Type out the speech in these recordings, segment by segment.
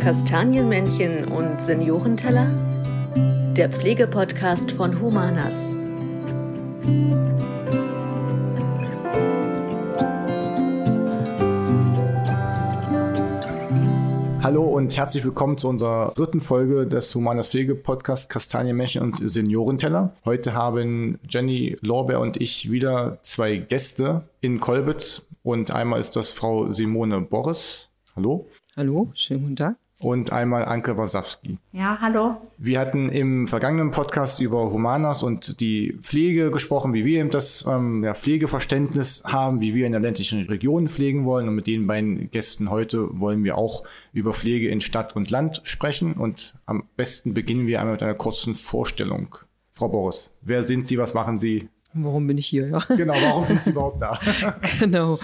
Kastanienmännchen und Seniorenteller? Der Pflegepodcast von Humanas. Hallo und herzlich willkommen zu unserer dritten Folge des Humanas Pflege-Podcasts Kastanienmännchen und Seniorenteller. Heute haben Jenny Lorbeer und ich wieder zwei Gäste in Kolbitz und einmal ist das Frau Simone Boris. Hallo. Hallo, schönen guten Tag und einmal Anke Wasowski. Ja, hallo. Wir hatten im vergangenen Podcast über Humanas und die Pflege gesprochen, wie wir eben das ähm, ja, Pflegeverständnis haben, wie wir in der ländlichen Region pflegen wollen. Und mit den beiden Gästen heute wollen wir auch über Pflege in Stadt und Land sprechen. Und am besten beginnen wir einmal mit einer kurzen Vorstellung. Frau Boris, wer sind Sie, was machen Sie, Warum bin ich hier? Ja. Genau, warum sind Sie überhaupt da? genau.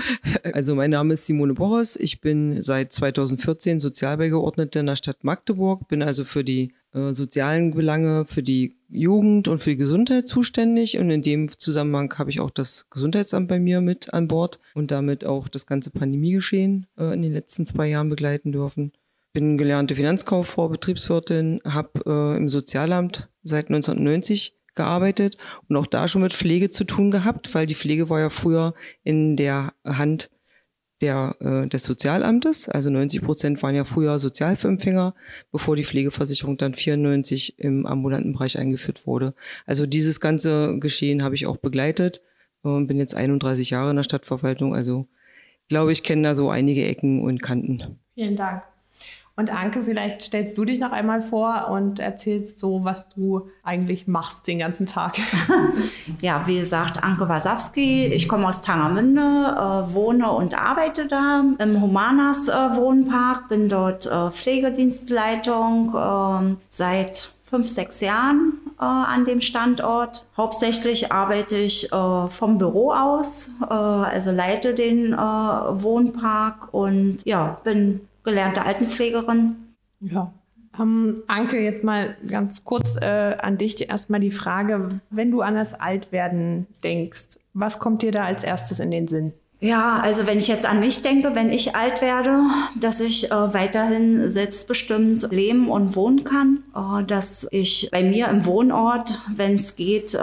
Also mein Name ist Simone Boros. Ich bin seit 2014 Sozialbeigeordnete in der Stadt Magdeburg, bin also für die äh, sozialen Belange, für die Jugend und für die Gesundheit zuständig. Und in dem Zusammenhang habe ich auch das Gesundheitsamt bei mir mit an Bord und damit auch das ganze Pandemiegeschehen äh, in den letzten zwei Jahren begleiten dürfen. Bin gelernte Finanzkauffrau, Betriebswirtin, habe äh, im Sozialamt seit 1990 gearbeitet und auch da schon mit Pflege zu tun gehabt, weil die Pflege war ja früher in der Hand der, äh, des Sozialamtes. Also 90 Prozent waren ja früher Sozialhilfeempfänger, bevor die Pflegeversicherung dann 94 im ambulanten Bereich eingeführt wurde. Also dieses ganze Geschehen habe ich auch begleitet und bin jetzt 31 Jahre in der Stadtverwaltung. Also glaube ich, kenne da so einige Ecken und Kanten. Vielen Dank. Und Anke, vielleicht stellst du dich noch einmal vor und erzählst so, was du eigentlich machst den ganzen Tag. ja, wie gesagt, Anke Wasowski. Ich komme aus Tangermünde, äh, wohne und arbeite da im Humanas äh, Wohnpark, bin dort äh, Pflegedienstleitung ähm, seit fünf, sechs Jahren äh, an dem Standort. Hauptsächlich arbeite ich äh, vom Büro aus, äh, also leite den Wohnpark und ja, bin gelernte Altenpflegerin. Ja. Ähm, Anke, jetzt mal ganz kurz äh, an dich erstmal die Frage, wenn du an das Altwerden denkst, was kommt dir da als erstes in den Sinn? Ja, also wenn ich jetzt an mich denke, wenn ich alt werde, dass ich äh, weiterhin selbstbestimmt leben und wohnen kann, äh, dass ich bei mir im Wohnort, wenn es geht, äh,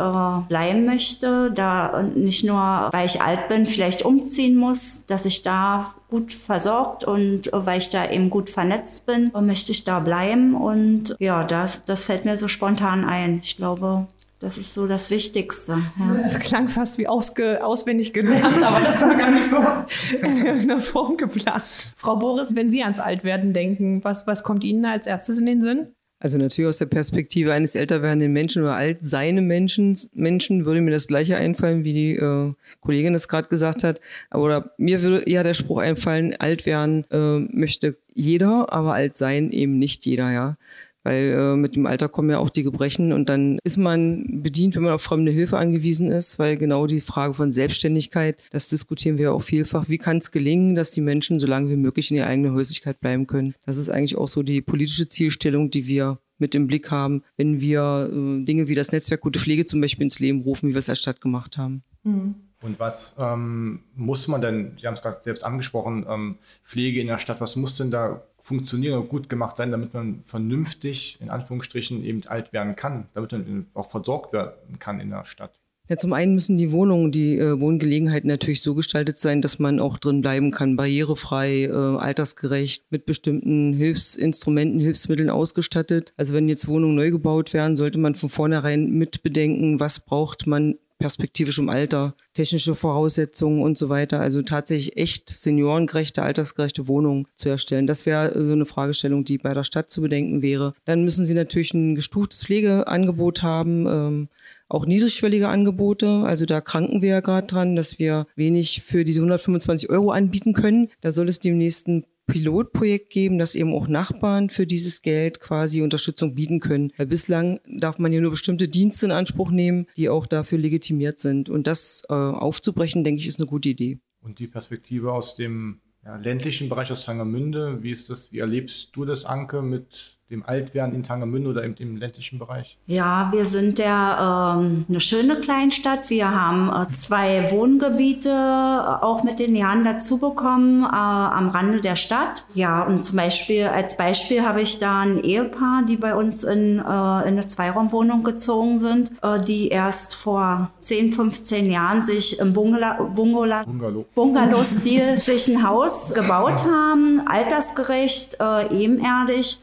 bleiben möchte, da nicht nur, weil ich alt bin, vielleicht umziehen muss, dass ich da gut versorgt und äh, weil ich da eben gut vernetzt bin, möchte ich da bleiben und ja, das, das fällt mir so spontan ein. Ich glaube, das ist so das Wichtigste. Ja. Das klang fast wie ausge, auswendig gelernt, aber das war gar nicht so in irgendeiner Form geplant. Frau Boris, wenn Sie ans Altwerden denken, was, was kommt Ihnen da als erstes in den Sinn? Also natürlich aus der Perspektive eines älter werdenden Menschen oder alt seine Menschen, Menschen würde mir das gleiche einfallen, wie die äh, Kollegin es gerade gesagt hat. Oder mir würde eher der Spruch einfallen, alt werden äh, möchte jeder, aber alt sein eben nicht jeder, ja weil äh, mit dem Alter kommen ja auch die Gebrechen und dann ist man bedient, wenn man auf fremde Hilfe angewiesen ist, weil genau die Frage von Selbstständigkeit, das diskutieren wir ja auch vielfach. Wie kann es gelingen, dass die Menschen so lange wie möglich in ihrer eigenen Häuslichkeit bleiben können? Das ist eigentlich auch so die politische Zielstellung, die wir mit im Blick haben, wenn wir äh, Dinge wie das Netzwerk Gute Pflege zum Beispiel ins Leben rufen, wie wir es als Stadt gemacht haben. Mhm. Und was ähm, muss man denn, Sie haben es gerade selbst angesprochen, ähm, Pflege in der Stadt, was muss denn da funktionieren und gut gemacht sein, damit man vernünftig, in Anführungsstrichen, eben alt werden kann, damit man auch versorgt werden kann in der Stadt? Ja, zum einen müssen die Wohnungen, die äh, Wohngelegenheiten natürlich so gestaltet sein, dass man auch drin bleiben kann, barrierefrei, äh, altersgerecht, mit bestimmten Hilfsinstrumenten, Hilfsmitteln ausgestattet. Also wenn jetzt Wohnungen neu gebaut werden, sollte man von vornherein mitbedenken, was braucht man perspektivisch im Alter, technische Voraussetzungen und so weiter. Also tatsächlich echt seniorengerechte, altersgerechte Wohnungen zu erstellen. Das wäre so eine Fragestellung, die bei der Stadt zu bedenken wäre. Dann müssen sie natürlich ein gestuftes Pflegeangebot haben. Ähm, auch niedrigschwellige Angebote. Also da kranken wir ja gerade dran, dass wir wenig für diese 125 Euro anbieten können. Da soll es demnächst ein Pilotprojekt geben, dass eben auch Nachbarn für dieses Geld quasi Unterstützung bieten können. Weil bislang darf man ja nur bestimmte Dienste in Anspruch nehmen, die auch dafür legitimiert sind. Und das äh, aufzubrechen, denke ich, ist eine gute Idee. Und die Perspektive aus dem ja, ländlichen Bereich aus Tangermünde, wie ist das, wie erlebst du das, Anke, mit dem Altwerden in Tangermünde oder im, im ländlichen Bereich? Ja, wir sind ja ähm, eine schöne Kleinstadt. Wir haben äh, zwei Wohngebiete äh, auch mit den Jahren dazu bekommen äh, am Rande der Stadt. Ja, und zum Beispiel als Beispiel habe ich da ein Ehepaar, die bei uns in, äh, in eine Zweiraumwohnung gezogen sind, äh, die erst vor 10, 15 Jahren sich im Bungalow, Bungalow, Bungalow-Stil sich ein Haus gebaut haben, altersgerecht, ebenerdig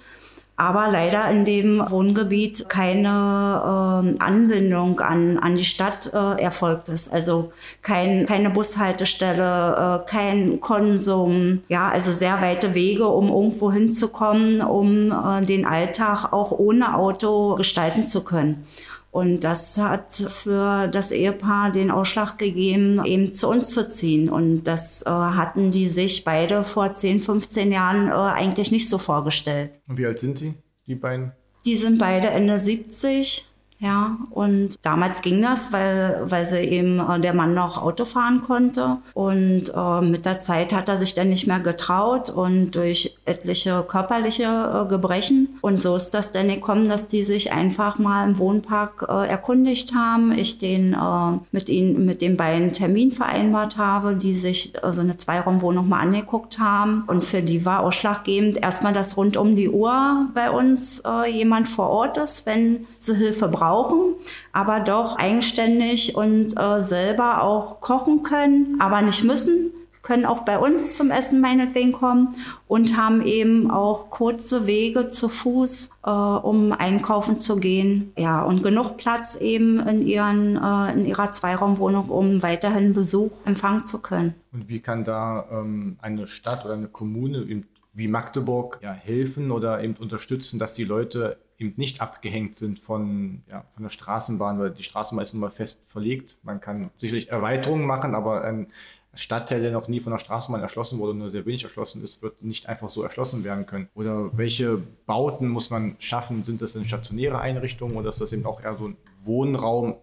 aber leider in dem Wohngebiet keine äh, Anbindung an, an die Stadt äh, erfolgt ist. Also kein, keine Bushaltestelle, äh, kein Konsum, ja, also sehr weite Wege, um irgendwo hinzukommen, um äh, den Alltag auch ohne Auto gestalten zu können. Und das hat für das Ehepaar den Ausschlag gegeben, eben zu uns zu ziehen. Und das äh, hatten die sich beide vor 10, 15 Jahren äh, eigentlich nicht so vorgestellt. Und wie alt sind sie, die beiden? Die sind beide Ende 70. Ja, und damals ging das, weil, weil sie eben äh, der Mann noch Auto fahren konnte. Und äh, mit der Zeit hat er sich dann nicht mehr getraut und durch etliche körperliche äh, Gebrechen. Und so ist das dann gekommen, dass die sich einfach mal im Wohnpark äh, erkundigt haben. Ich den äh, mit ihnen, mit den beiden Termin vereinbart habe, die sich so also eine Zweiraumwohnung mal angeguckt haben. Und für die war ausschlaggebend erstmal, dass rund um die Uhr bei uns äh, jemand vor Ort ist, wenn sie Hilfe brauchen brauchen, aber doch eigenständig und äh, selber auch kochen können, aber nicht müssen können auch bei uns zum Essen meinetwegen kommen und haben eben auch kurze Wege zu Fuß, äh, um einkaufen zu gehen. Ja, und genug Platz eben in, ihren, äh, in ihrer Zweiraumwohnung, um weiterhin Besuch empfangen zu können. Und wie kann da ähm, eine Stadt oder eine Kommune wie Magdeburg ja, helfen oder eben unterstützen, dass die Leute eben nicht abgehängt sind von, ja, von der Straßenbahn, weil die Straßenbahn ist nun mal fest verlegt. Man kann sicherlich Erweiterungen machen, aber ein Stadtteil, der noch nie von der Straßenbahn erschlossen wurde, nur sehr wenig erschlossen ist, wird nicht einfach so erschlossen werden können. Oder welche Bauten muss man schaffen? Sind das denn stationäre Einrichtungen oder ist das eben auch eher so ein Wohnraum,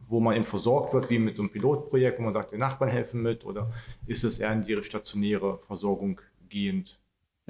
wo man eben versorgt wird, wie mit so einem Pilotprojekt, wo man sagt, die Nachbarn helfen mit? Oder ist es eher in die stationäre Versorgung gehend?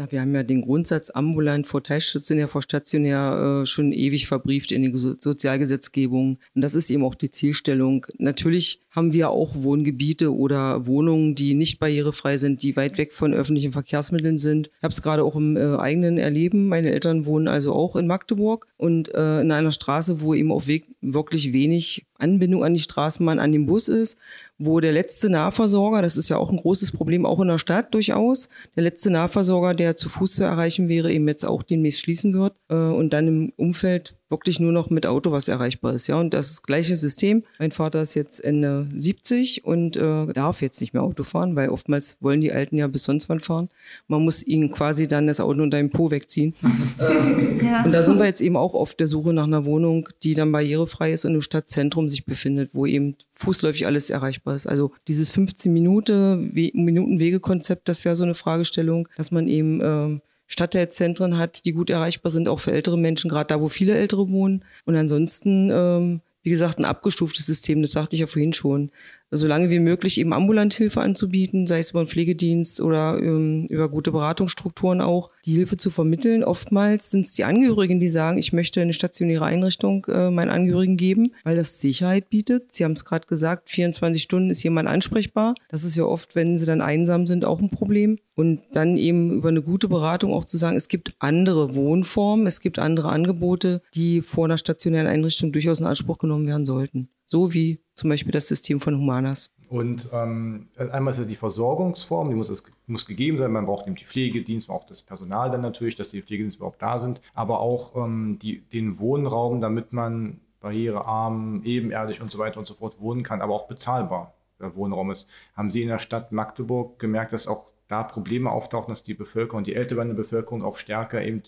Na, wir haben ja den Grundsatz ambulant vor teilstationär, vor stationär äh, schon ewig verbrieft in die Sozialgesetzgebung. Und das ist eben auch die Zielstellung. Natürlich haben wir auch Wohngebiete oder Wohnungen, die nicht barrierefrei sind, die weit weg von öffentlichen Verkehrsmitteln sind. Ich habe es gerade auch im äh, eigenen Erleben. Meine Eltern wohnen also auch in Magdeburg und äh, in einer Straße, wo eben auch wirklich wenig Anbindung an die Straßenbahn, an den Bus ist, wo der letzte Nahversorger, das ist ja auch ein großes Problem, auch in der Stadt durchaus, der letzte Nahversorger, der zu Fuß zu erreichen wäre, eben jetzt auch demnächst schließen wird äh, und dann im Umfeld wirklich nur noch mit Auto was erreichbar ist. Ja, und das gleiche System. Mein Vater ist jetzt Ende 70 und äh, darf jetzt nicht mehr Auto fahren, weil oftmals wollen die Alten ja bis sonst wann fahren. Man muss ihnen quasi dann das Auto unter dem Po wegziehen. ja. Und da sind wir jetzt eben auch auf der Suche nach einer Wohnung, die dann barrierefrei ist und im Stadtzentrum sich befindet, wo eben fußläufig alles erreichbar ist. Also dieses 15 Minuten, Minuten Wegekonzept, das wäre so eine Fragestellung, dass man eben äh, Stadtteilzentren hat, die gut erreichbar sind, auch für ältere Menschen, gerade da, wo viele Ältere wohnen. Und ansonsten, ähm, wie gesagt, ein abgestuftes System, das sagte ich ja vorhin schon solange wie möglich eben ambulant Hilfe anzubieten, sei es über einen Pflegedienst oder ähm, über gute Beratungsstrukturen auch, die Hilfe zu vermitteln. Oftmals sind es die Angehörigen, die sagen, ich möchte eine stationäre Einrichtung äh, meinen Angehörigen geben, weil das Sicherheit bietet. Sie haben es gerade gesagt, 24 Stunden ist jemand ansprechbar. Das ist ja oft, wenn sie dann einsam sind, auch ein Problem. Und dann eben über eine gute Beratung auch zu sagen, es gibt andere Wohnformen, es gibt andere Angebote, die vor einer stationären Einrichtung durchaus in Anspruch genommen werden sollten. So wie zum Beispiel das System von Humanas. Und ähm, einmal ist ja die Versorgungsform, die muss, es, muss gegeben sein. Man braucht eben die Pflegedienst, man braucht das Personal dann natürlich, dass die Pflegedienste überhaupt da sind, aber auch ähm, die, den Wohnraum, damit man barrierearm, ebenerdig und so weiter und so fort wohnen kann, aber auch bezahlbar der Wohnraum ist. Haben Sie in der Stadt Magdeburg gemerkt, dass auch da Probleme auftauchen, dass die Bevölkerung, die älter werdende Bevölkerung auch stärker eben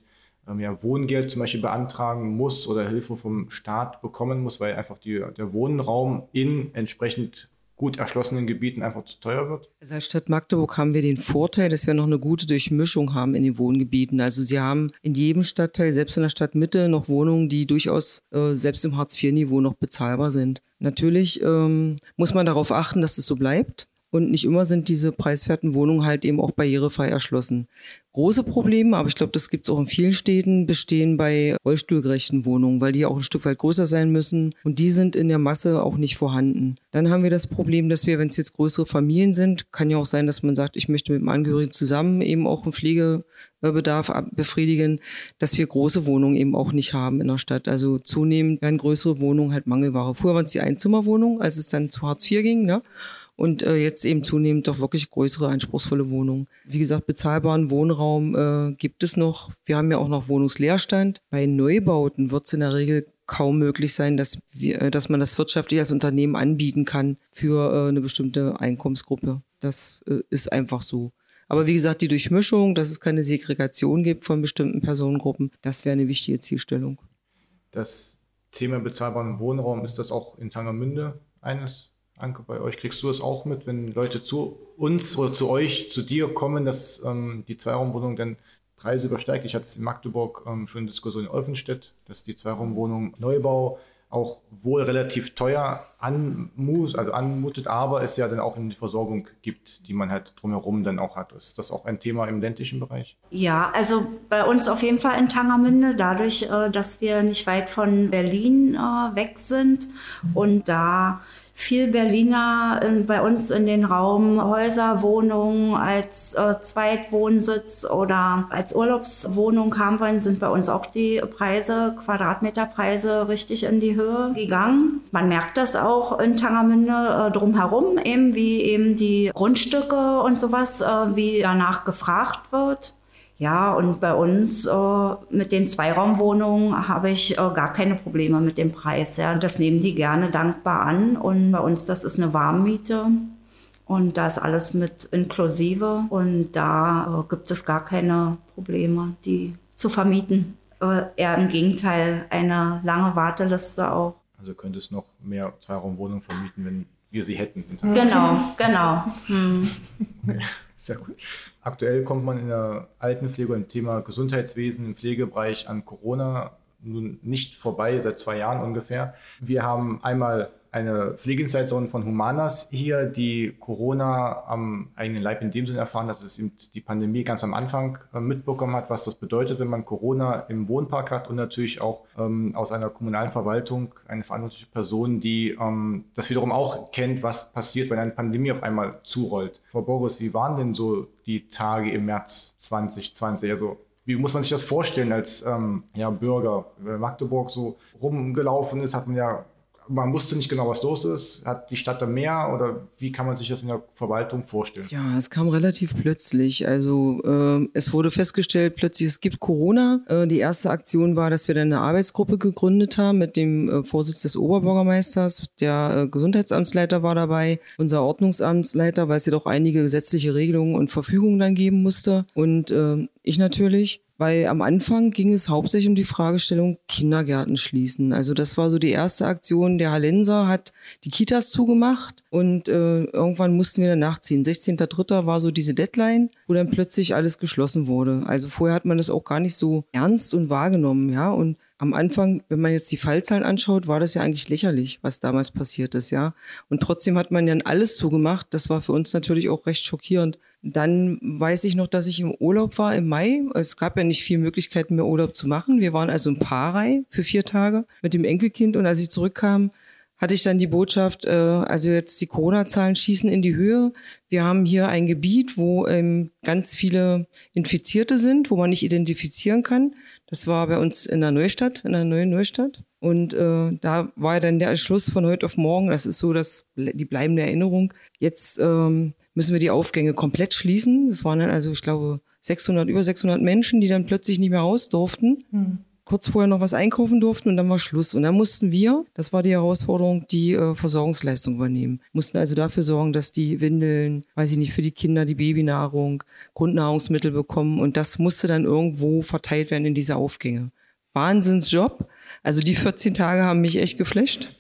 ähm, ja, Wohngeld zum Beispiel beantragen muss oder Hilfe vom Staat bekommen muss, weil einfach die, der Wohnraum in entsprechend gut erschlossenen Gebieten einfach zu teuer wird? Also als Stadt Magdeburg haben wir den Vorteil, dass wir noch eine gute Durchmischung haben in den Wohngebieten. Also Sie haben in jedem Stadtteil, selbst in der Stadtmitte, noch Wohnungen, die durchaus äh, selbst im Hartz-IV-Niveau noch bezahlbar sind. Natürlich ähm, muss man darauf achten, dass das so bleibt. Und nicht immer sind diese preiswerten Wohnungen halt eben auch barrierefrei erschlossen. Große Probleme, aber ich glaube, das gibt es auch in vielen Städten, bestehen bei rollstuhlgerechten Wohnungen, weil die auch ein Stück weit größer sein müssen und die sind in der Masse auch nicht vorhanden. Dann haben wir das Problem, dass wir, wenn es jetzt größere Familien sind, kann ja auch sein, dass man sagt, ich möchte mit dem Angehörigen zusammen eben auch einen Pflegebedarf befriedigen, dass wir große Wohnungen eben auch nicht haben in der Stadt. Also zunehmend werden größere Wohnungen halt Mangelware. Früher waren es die Einzimmerwohnungen, als es dann zu Hartz IV ging, ne? Und äh, jetzt eben zunehmend doch wirklich größere, anspruchsvolle Wohnungen. Wie gesagt, bezahlbaren Wohnraum äh, gibt es noch. Wir haben ja auch noch Wohnungsleerstand. Bei Neubauten wird es in der Regel kaum möglich sein, dass, wir, äh, dass man das wirtschaftlich als Unternehmen anbieten kann für äh, eine bestimmte Einkommensgruppe. Das äh, ist einfach so. Aber wie gesagt, die Durchmischung, dass es keine Segregation gibt von bestimmten Personengruppen, das wäre eine wichtige Zielstellung. Das Thema bezahlbaren Wohnraum, ist das auch in Tangermünde eines Anke, bei euch kriegst du es auch mit, wenn Leute zu uns oder zu euch, zu dir kommen, dass ähm, die Zweiraumwohnung dann Preise übersteigt. Ich hatte es in Magdeburg ähm, schon in Diskussion in Olfenstedt, dass die Zweiraumwohnung Neubau auch wohl relativ teuer anmus, also anmutet, aber es ja dann auch eine Versorgung gibt, die man halt drumherum dann auch hat. Ist das auch ein Thema im ländlichen Bereich? Ja, also bei uns auf jeden Fall in Tangermünde, dadurch, äh, dass wir nicht weit von Berlin äh, weg sind und da viel Berliner in, bei uns in den Raum Häuser, Wohnungen als äh, Zweitwohnsitz oder als Urlaubswohnung haben wollen, sind bei uns auch die Preise, Quadratmeterpreise richtig in die Höhe gegangen. Man merkt das auch in Tangermünde äh, drumherum, eben wie eben die Grundstücke und sowas, äh, wie danach gefragt wird. Ja, und bei uns äh, mit den Zweiraumwohnungen habe ich äh, gar keine Probleme mit dem Preis. Ja. Das nehmen die gerne dankbar an. Und bei uns, das ist eine Warmmiete. Und da ist alles mit inklusive. Und da äh, gibt es gar keine Probleme, die zu vermieten. Eher im Gegenteil, eine lange Warteliste auch. Also könnte es noch mehr Zweiraumwohnungen vermieten, wenn wir sie hätten. Genau, genau. Hm. Okay. Sehr gut. Aktuell kommt man in der Altenpflege im Thema Gesundheitswesen im Pflegebereich an Corona nun nicht vorbei, seit zwei Jahren ungefähr. Wir haben einmal eine Pflegedienstleiterin von Humanas hier, die Corona am eigenen Leib in dem Sinne erfahren hat, dass eben die Pandemie ganz am Anfang äh, mitbekommen hat, was das bedeutet, wenn man Corona im Wohnpark hat und natürlich auch ähm, aus einer kommunalen Verwaltung eine verantwortliche Person, die ähm, das wiederum auch kennt, was passiert, wenn eine Pandemie auf einmal zurollt. Frau Boris, wie waren denn so die Tage im März 2020? Also wie muss man sich das vorstellen als ähm, ja, Bürger? Wenn Magdeburg so rumgelaufen ist, hat man ja man wusste nicht genau, was los ist. Hat die Stadt da mehr oder wie kann man sich das in der Verwaltung vorstellen? Ja, es kam relativ plötzlich. Also äh, es wurde festgestellt, plötzlich es gibt Corona. Äh, die erste Aktion war, dass wir dann eine Arbeitsgruppe gegründet haben mit dem äh, Vorsitz des Oberbürgermeisters. Der äh, Gesundheitsamtsleiter war dabei, unser Ordnungsamtsleiter, weil es ja doch einige gesetzliche Regelungen und Verfügungen dann geben musste. Und äh, ich natürlich weil am Anfang ging es hauptsächlich um die Fragestellung Kindergärten schließen. Also das war so die erste Aktion. Der Hallenser hat die Kitas zugemacht und äh, irgendwann mussten wir dann nachziehen. 16.3. war so diese Deadline, wo dann plötzlich alles geschlossen wurde. Also vorher hat man das auch gar nicht so ernst und wahrgenommen, ja. Und am Anfang, wenn man jetzt die Fallzahlen anschaut, war das ja eigentlich lächerlich, was damals passiert ist, ja. Und trotzdem hat man dann alles zugemacht. Das war für uns natürlich auch recht schockierend. Dann weiß ich noch, dass ich im Urlaub war im Mai. Es gab ja nicht viel Möglichkeiten mehr Urlaub zu machen. Wir waren also in Paarei für vier Tage mit dem Enkelkind und als ich zurückkam, hatte ich dann die Botschaft, äh, also jetzt die Corona-Zahlen schießen in die Höhe. Wir haben hier ein Gebiet, wo ähm, ganz viele Infizierte sind, wo man nicht identifizieren kann. Das war bei uns in der Neustadt, in der neuen Neustadt. Und äh, da war dann der Entschluss von heute auf morgen, das ist so das, die bleibende Erinnerung, jetzt ähm, müssen wir die Aufgänge komplett schließen. Das waren dann also, ich glaube, 600, über 600 Menschen, die dann plötzlich nicht mehr raus durften. Hm. Kurz vorher noch was einkaufen durften und dann war Schluss. Und dann mussten wir, das war die Herausforderung, die äh, Versorgungsleistung übernehmen. Mussten also dafür sorgen, dass die Windeln, weiß ich nicht, für die Kinder die Babynahrung, Grundnahrungsmittel bekommen. Und das musste dann irgendwo verteilt werden in diese Aufgänge. Wahnsinnsjob. Also die 14 Tage haben mich echt geflasht.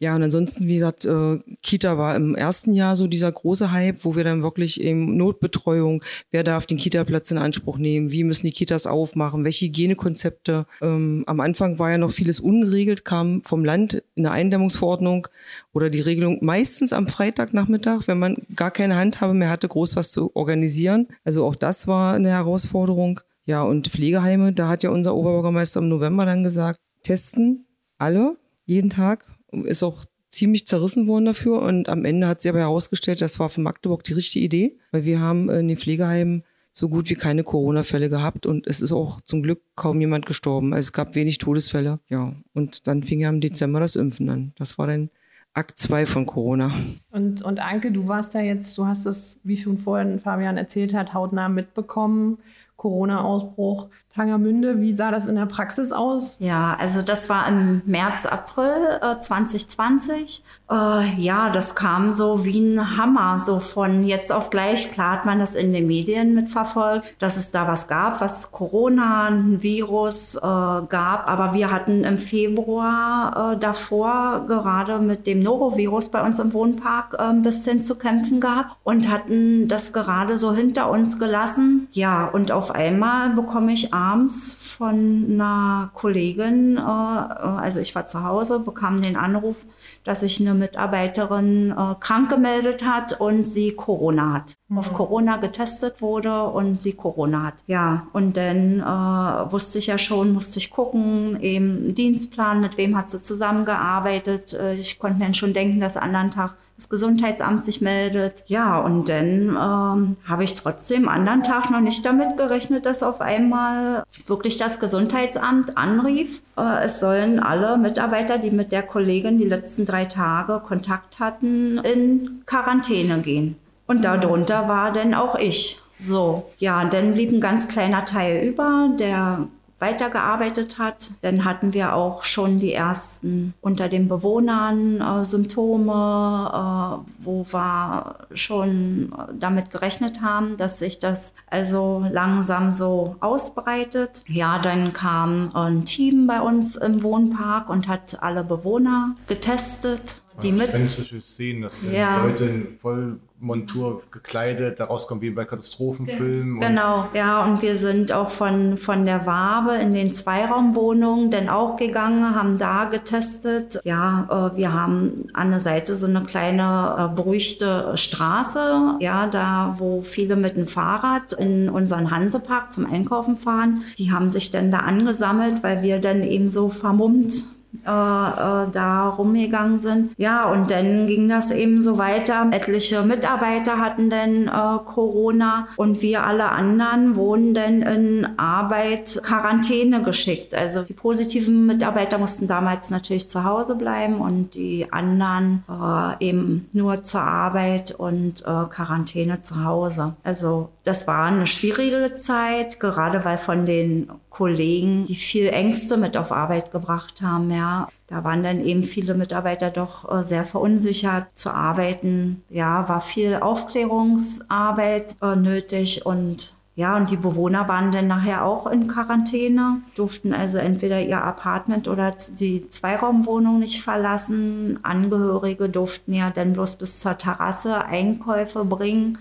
Ja, und ansonsten, wie gesagt, äh, Kita war im ersten Jahr so dieser große Hype, wo wir dann wirklich eben Notbetreuung, wer darf den Kita-Platz in Anspruch nehmen, wie müssen die Kitas aufmachen, welche Hygienekonzepte. Ähm, am Anfang war ja noch vieles ungeregelt, kam vom Land in der Eindämmungsverordnung oder die Regelung meistens am Freitagnachmittag, wenn man gar keine Handhabe mehr hatte, groß was zu organisieren. Also auch das war eine Herausforderung. Ja, und Pflegeheime, da hat ja unser Oberbürgermeister im November dann gesagt, testen alle jeden Tag ist auch ziemlich zerrissen worden dafür und am Ende hat sie aber herausgestellt, das war für Magdeburg die richtige Idee, weil wir haben in den Pflegeheimen so gut wie keine Corona-Fälle gehabt und es ist auch zum Glück kaum jemand gestorben. Also es gab wenig Todesfälle. Ja, und dann fing ja im Dezember das Impfen an. Das war dann Akt 2 von Corona. Und, und Anke, du warst da jetzt, du hast das, wie schon vorhin Fabian erzählt hat, hautnah mitbekommen. Corona-Ausbruch. Tangermünde, wie sah das in der Praxis aus? Ja, also das war im März, April äh, 2020. Äh, ja, das kam so wie ein Hammer, so von jetzt auf gleich. Klar hat man das in den Medien mitverfolgt, dass es da was gab, was Corona, ein Virus äh, gab. Aber wir hatten im Februar äh, davor gerade mit dem Norovirus bei uns im Wohnpark äh, ein bisschen zu kämpfen gehabt und hatten das gerade so hinter uns gelassen. Ja, und auf einmal bekomme ich abends von einer Kollegin, äh, also ich war zu Hause, bekam den Anruf, dass sich eine Mitarbeiterin äh, krank gemeldet hat und sie Corona hat. Mhm. Auf Corona getestet wurde und sie Corona hat. Ja, und dann äh, wusste ich ja schon, musste ich gucken, eben Dienstplan, mit wem hat sie zusammengearbeitet. Äh, ich konnte mir schon denken, dass anderen Tag das Gesundheitsamt sich meldet. Ja, und dann ähm, habe ich trotzdem anderen Tag noch nicht damit gerechnet, dass auf einmal wirklich das Gesundheitsamt anrief. Äh, es sollen alle Mitarbeiter, die mit der Kollegin die letzten drei Tage Kontakt hatten, in Quarantäne gehen. Und darunter war dann auch ich. So, ja, und dann blieb ein ganz kleiner Teil über, der weitergearbeitet hat. Dann hatten wir auch schon die ersten unter den Bewohnern äh, Symptome, äh, wo wir schon damit gerechnet haben, dass sich das also langsam so ausbreitet. Ja, dann kam ein Team bei uns im Wohnpark und hat alle Bewohner getestet. Die mit sehen, dass ja. Leute in voll Montur gekleidet, daraus kommt wie bei Katastrophenfilmen. Genau, ja, und wir sind auch von, von der Wabe in den Zweiraumwohnungen dann auch gegangen, haben da getestet. Ja, äh, wir haben an der Seite so eine kleine äh, beruhigte Straße, ja, da wo viele mit dem Fahrrad in unseren Hansepark zum Einkaufen fahren. Die haben sich dann da angesammelt, weil wir dann eben so vermummt äh, äh, da rumgegangen sind. Ja, und dann ging das eben so weiter. Etliche Mitarbeiter hatten dann äh, Corona und wir alle anderen wurden dann in Arbeit Quarantäne geschickt. Also die positiven Mitarbeiter mussten damals natürlich zu Hause bleiben und die anderen äh, eben nur zur Arbeit und äh, Quarantäne zu Hause. Also das war eine schwierige Zeit, gerade weil von den Kollegen, die viel Ängste mit auf Arbeit gebracht haben, ja. Da waren dann eben viele Mitarbeiter doch äh, sehr verunsichert zu arbeiten. Ja, war viel Aufklärungsarbeit äh, nötig und ja, und die Bewohner waren dann nachher auch in Quarantäne, durften also entweder ihr Apartment oder die Zweiraumwohnung nicht verlassen. Angehörige durften ja dann bloß bis zur Terrasse Einkäufe bringen.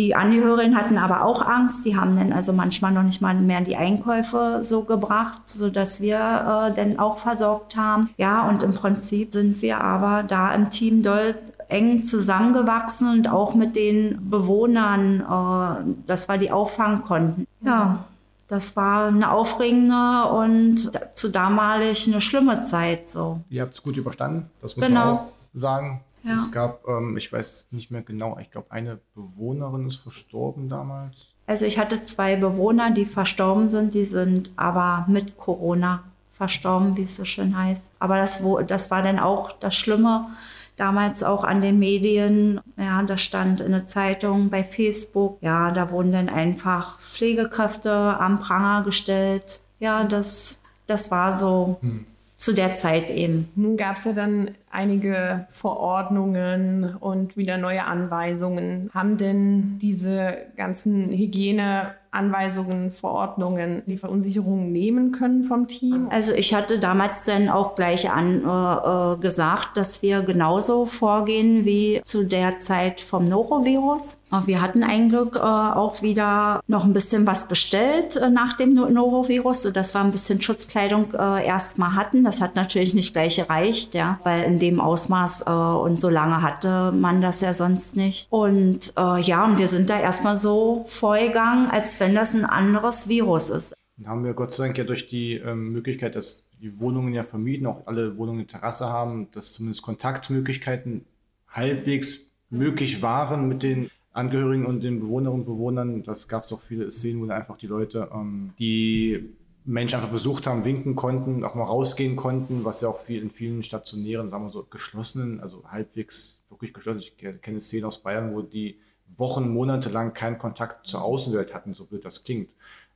Die Angehörigen hatten aber auch Angst. Die haben dann also manchmal noch nicht mal mehr die Einkäufe so gebracht, so dass wir äh, dann auch versorgt haben. Ja, und im Prinzip sind wir aber da im Team doll eng zusammengewachsen und auch mit den Bewohnern, äh, dass wir die auffangen konnten. Ja, das war eine aufregende und zu damalig eine schlimme Zeit so. Ihr habt es gut überstanden, das muss genau. man auch sagen. Ja. Es gab, ähm, ich weiß nicht mehr genau, ich glaube, eine Bewohnerin ist verstorben damals. Also ich hatte zwei Bewohner, die verstorben sind, die sind aber mit Corona verstorben, wie es so schön heißt. Aber das, wo, das war dann auch das Schlimme. Damals auch an den Medien, ja, da stand in der Zeitung, bei Facebook, ja, da wurden dann einfach Pflegekräfte am Pranger gestellt. Ja, das, das war so. Hm zu der Zeit eben. Nun gab es ja dann einige Verordnungen und wieder neue Anweisungen. Haben denn diese ganzen Hygiene Anweisungen, Verordnungen, die Verunsicherung nehmen können vom Team? Also ich hatte damals dann auch gleich an, äh, äh, gesagt, dass wir genauso vorgehen wie zu der Zeit vom Norovirus. Wir hatten eigentlich äh, auch wieder noch ein bisschen was bestellt äh, nach dem Norovirus, sodass wir ein bisschen Schutzkleidung äh, erstmal hatten. Das hat natürlich nicht gleich gereicht, ja, weil in dem Ausmaß äh, und so lange hatte man das ja sonst nicht. Und äh, ja, und wir sind da erstmal so vorgegangen, als wenn das ein anderes Virus ist. Dann haben wir Gott sei Dank ja durch die ähm, Möglichkeit, dass die Wohnungen ja vermieden, auch alle Wohnungen eine Terrasse haben, dass zumindest Kontaktmöglichkeiten halbwegs möglich waren mit den Angehörigen und den Bewohnerinnen und Bewohnern. Das gab es auch viele Szenen, wo einfach die Leute, ähm, die Menschen einfach besucht haben, winken konnten, auch mal rausgehen konnten, was ja auch viel in vielen stationären, sagen wir so, geschlossenen, also halbwegs wirklich geschlossen. Ich kenne Szenen aus Bayern, wo die Wochen, Monate lang keinen Kontakt zur Außenwelt hatten, so blöd das klingt.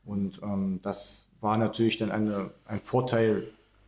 Und ähm, das war natürlich dann eine, ein Vorteil,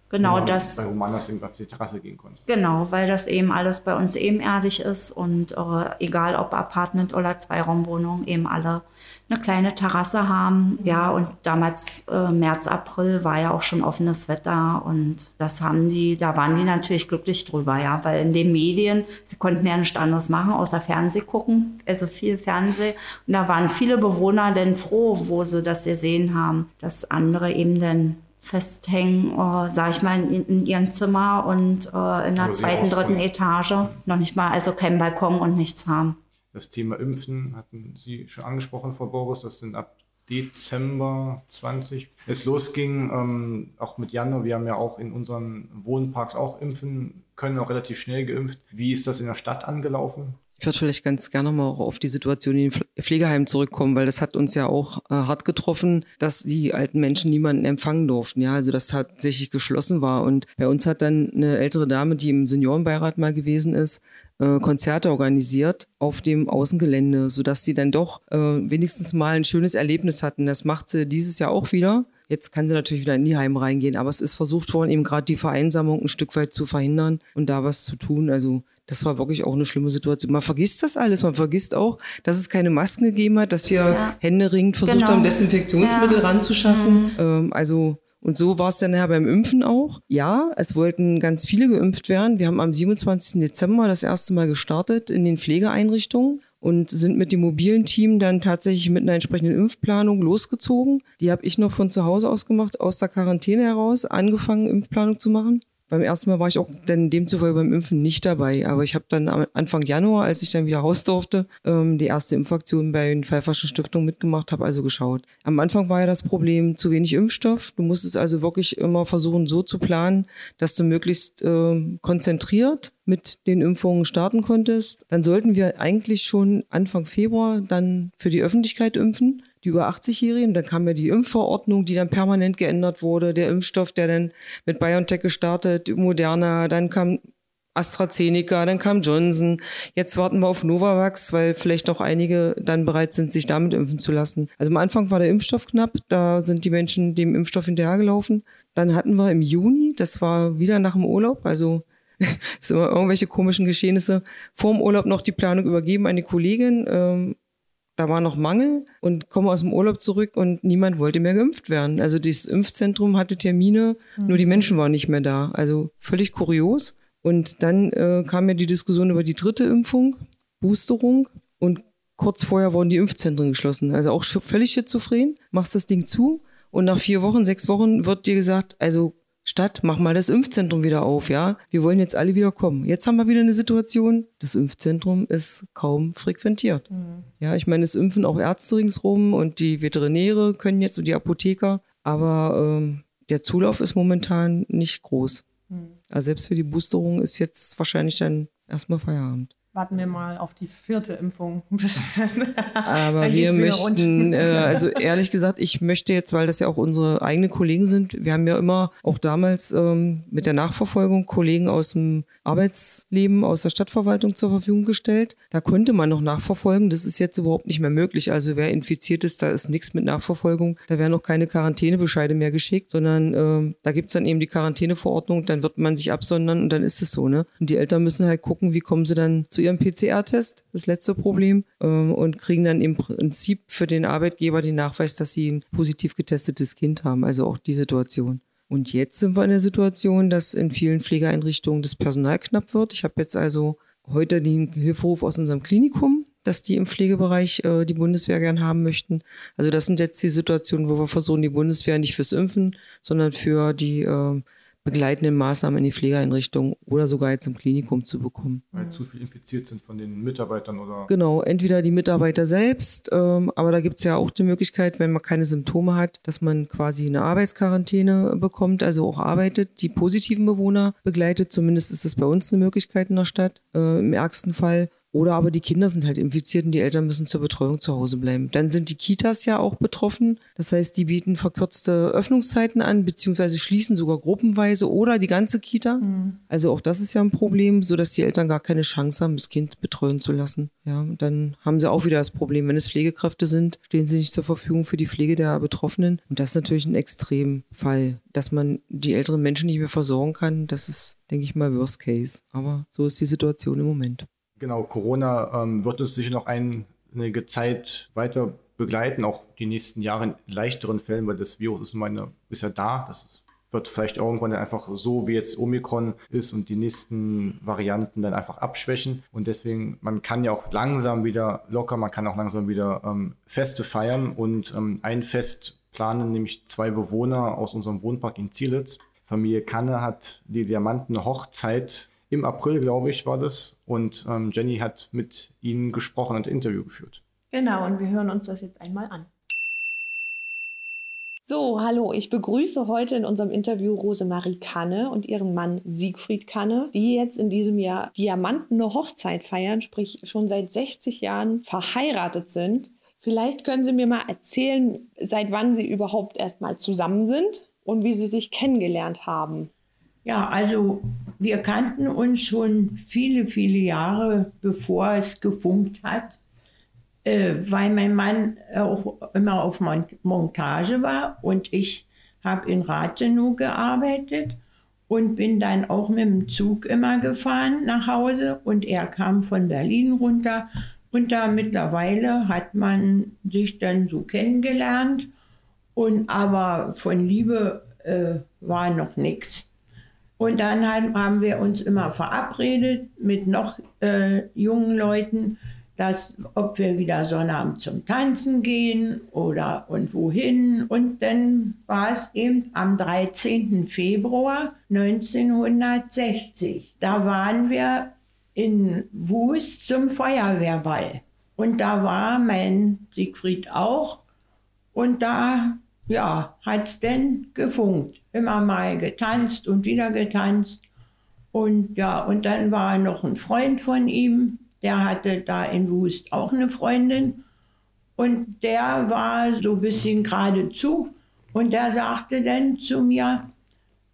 Genau, das. Bei Humanas auf die Terrasse gehen konnte. Genau, weil das eben alles bei uns ebenerdig ist und äh, egal ob Apartment oder Zweiraumwohnung, eben alle eine kleine Terrasse haben. Ja, und damals äh, März, April war ja auch schon offenes Wetter und das haben die, da waren die natürlich glücklich drüber, ja, weil in den Medien, sie konnten ja nichts anderes machen, außer Fernseh gucken, also viel Fernseh. Und da waren viele Bewohner denn froh, wo sie das gesehen haben, dass andere eben dann festhängen, äh, sag ich mal, in, in ihrem Zimmer und äh, in der zweiten, dritten Etage noch nicht mal, also kein Balkon und nichts haben. Das Thema Impfen hatten Sie schon angesprochen, Frau Boris. Das sind ab Dezember 20 es losging, ähm, auch mit Januar. Wir haben ja auch in unseren Wohnparks auch impfen können, auch relativ schnell geimpft. Wie ist das in der Stadt angelaufen? Ich würde vielleicht ganz gerne mal auch auf die Situation in den Pflegeheimen zurückkommen, weil das hat uns ja auch äh, hart getroffen, dass die alten Menschen niemanden empfangen durften. Ja, also das tatsächlich geschlossen war. Und bei uns hat dann eine ältere Dame, die im Seniorenbeirat mal gewesen ist, äh, Konzerte organisiert auf dem Außengelände, sodass sie dann doch äh, wenigstens mal ein schönes Erlebnis hatten. Das macht sie dieses Jahr auch wieder. Jetzt kann sie natürlich wieder in die Heime reingehen, aber es ist versucht worden, eben gerade die Vereinsamung ein Stück weit zu verhindern und da was zu tun. Also das war wirklich auch eine schlimme Situation. Man vergisst das alles. Man vergisst auch, dass es keine Masken gegeben hat, dass wir ja. händeringend versucht genau. haben, Desinfektionsmittel ja. ranzuschaffen. Mhm. Ähm, also und so war es dann nachher beim Impfen auch. Ja, es wollten ganz viele geimpft werden. Wir haben am 27. Dezember das erste Mal gestartet in den Pflegeeinrichtungen und sind mit dem mobilen Team dann tatsächlich mit einer entsprechenden Impfplanung losgezogen. Die habe ich noch von zu Hause aus gemacht, aus der Quarantäne heraus, angefangen, Impfplanung zu machen. Beim ersten Mal war ich auch dann demzufolge beim Impfen nicht dabei, aber ich habe dann Anfang Januar, als ich dann wieder raus durfte, ähm, die erste Impfaktion bei den Pfeifferschen Stiftung mitgemacht, habe also geschaut. Am Anfang war ja das Problem zu wenig Impfstoff. Du musstest also wirklich immer versuchen, so zu planen, dass du möglichst äh, konzentriert mit den Impfungen starten konntest. Dann sollten wir eigentlich schon Anfang Februar dann für die Öffentlichkeit impfen die über 80-Jährigen. Dann kam ja die Impfverordnung, die dann permanent geändert wurde. Der Impfstoff, der dann mit BioNTech gestartet, Moderna, dann kam AstraZeneca, dann kam Johnson. Jetzt warten wir auf Novavax, weil vielleicht auch einige dann bereit sind, sich damit impfen zu lassen. Also am Anfang war der Impfstoff knapp, da sind die Menschen dem Impfstoff hinterhergelaufen. Dann hatten wir im Juni, das war wieder nach dem Urlaub, also es sind immer irgendwelche komischen Geschehnisse, vor dem Urlaub noch die Planung übergeben an die Kollegin. Ähm, da war noch Mangel und komme aus dem Urlaub zurück und niemand wollte mehr geimpft werden. Also das Impfzentrum hatte Termine, mhm. nur die Menschen waren nicht mehr da. Also völlig kurios. Und dann äh, kam ja die Diskussion über die dritte Impfung, Boosterung. Und kurz vorher wurden die Impfzentren geschlossen. Also auch völlig schizophren. Machst das Ding zu und nach vier Wochen, sechs Wochen wird dir gesagt, also Stadt, mach mal das Impfzentrum wieder auf, ja. Wir wollen jetzt alle wieder kommen. Jetzt haben wir wieder eine Situation, das Impfzentrum ist kaum frequentiert. Mhm. Ja, ich meine, es impfen auch Ärzte ringsrum und die Veterinäre können jetzt und die Apotheker, aber ähm, der Zulauf ist momentan nicht groß. Mhm. Also selbst für die Boosterung ist jetzt wahrscheinlich dann erstmal Feierabend. Warten wir mal auf die vierte Impfung. Aber wir möchten, äh, also ehrlich gesagt, ich möchte jetzt, weil das ja auch unsere eigenen Kollegen sind, wir haben ja immer auch damals ähm, mit der Nachverfolgung Kollegen aus dem Arbeitsleben, aus der Stadtverwaltung zur Verfügung gestellt. Da konnte man noch nachverfolgen. Das ist jetzt überhaupt nicht mehr möglich. Also wer infiziert ist, da ist nichts mit Nachverfolgung. Da werden auch keine Quarantänebescheide mehr geschickt, sondern äh, da gibt's dann eben die Quarantäneverordnung, dann wird man sich absondern und dann ist es so. Ne? Und die Eltern müssen halt gucken, wie kommen sie dann zu ihrem PCR-Test, das letzte Problem, ähm, und kriegen dann im Prinzip für den Arbeitgeber den Nachweis, dass sie ein positiv getestetes Kind haben. Also auch die Situation. Und jetzt sind wir in der Situation, dass in vielen Pflegeeinrichtungen das Personal knapp wird. Ich habe jetzt also heute den Hilferuf aus unserem Klinikum, dass die im Pflegebereich äh, die Bundeswehr gern haben möchten. Also das sind jetzt die Situationen, wo wir versuchen, die Bundeswehr nicht fürs Impfen, sondern für die äh, begleitenden Maßnahmen in die Pflegeeinrichtung oder sogar jetzt im Klinikum zu bekommen. Weil zu viel infiziert sind von den Mitarbeitern oder? Genau, entweder die Mitarbeiter selbst, ähm, aber da gibt es ja auch die Möglichkeit, wenn man keine Symptome hat, dass man quasi eine Arbeitsquarantäne bekommt, also auch arbeitet, die positiven Bewohner begleitet. Zumindest ist es bei uns eine Möglichkeit in der Stadt, äh, im ärgsten Fall. Oder aber die Kinder sind halt infiziert und die Eltern müssen zur Betreuung zu Hause bleiben. Dann sind die Kitas ja auch betroffen. Das heißt, die bieten verkürzte Öffnungszeiten an, beziehungsweise schließen sogar gruppenweise oder die ganze Kita. Mhm. Also auch das ist ja ein Problem, so dass die Eltern gar keine Chance haben, das Kind betreuen zu lassen. Ja, dann haben sie auch wieder das Problem, wenn es Pflegekräfte sind, stehen sie nicht zur Verfügung für die Pflege der Betroffenen. Und das ist natürlich ein Extremfall, dass man die älteren Menschen nicht mehr versorgen kann. Das ist, denke ich mal, Worst Case. Aber so ist die Situation im Moment. Genau, Corona ähm, wird uns sicher noch einige Zeit weiter begleiten, auch die nächsten Jahre in leichteren Fällen, weil das Virus ist, meine, ist ja da. Das ist, wird vielleicht irgendwann dann einfach so, wie jetzt Omikron ist und die nächsten Varianten dann einfach abschwächen. Und deswegen, man kann ja auch langsam wieder locker, man kann auch langsam wieder ähm, Feste feiern. Und ähm, ein Fest planen nämlich zwei Bewohner aus unserem Wohnpark in Zielitz. Familie Kanne hat die Diamanten Hochzeit im April, glaube ich, war das. Und ähm, Jenny hat mit ihnen gesprochen und ein Interview geführt. Genau, und wir hören uns das jetzt einmal an. So, hallo, ich begrüße heute in unserem Interview Rosemarie Kanne und ihren Mann Siegfried Kanne, die jetzt in diesem Jahr diamantene Hochzeit feiern, sprich schon seit 60 Jahren verheiratet sind. Vielleicht können Sie mir mal erzählen, seit wann Sie überhaupt erst mal zusammen sind und wie Sie sich kennengelernt haben. Ja, also wir kannten uns schon viele, viele Jahre, bevor es gefunkt hat, äh, weil mein Mann auch immer auf Montage war und ich habe in Rathenow gearbeitet und bin dann auch mit dem Zug immer gefahren nach Hause und er kam von Berlin runter und da mittlerweile hat man sich dann so kennengelernt und aber von Liebe äh, war noch nichts. Und dann haben wir uns immer verabredet mit noch äh, jungen Leuten, dass ob wir wieder Sonnabend zum Tanzen gehen oder und wohin. Und dann war es eben am 13. Februar 1960. Da waren wir in Wust zum Feuerwehrball. Und da war mein Siegfried auch. Und da ja, hat es denn gefunkt. Immer mal getanzt und wieder getanzt. Und ja, und dann war noch ein Freund von ihm, der hatte da in Wust auch eine Freundin. Und der war so ein bisschen geradezu. Und der sagte dann zu mir,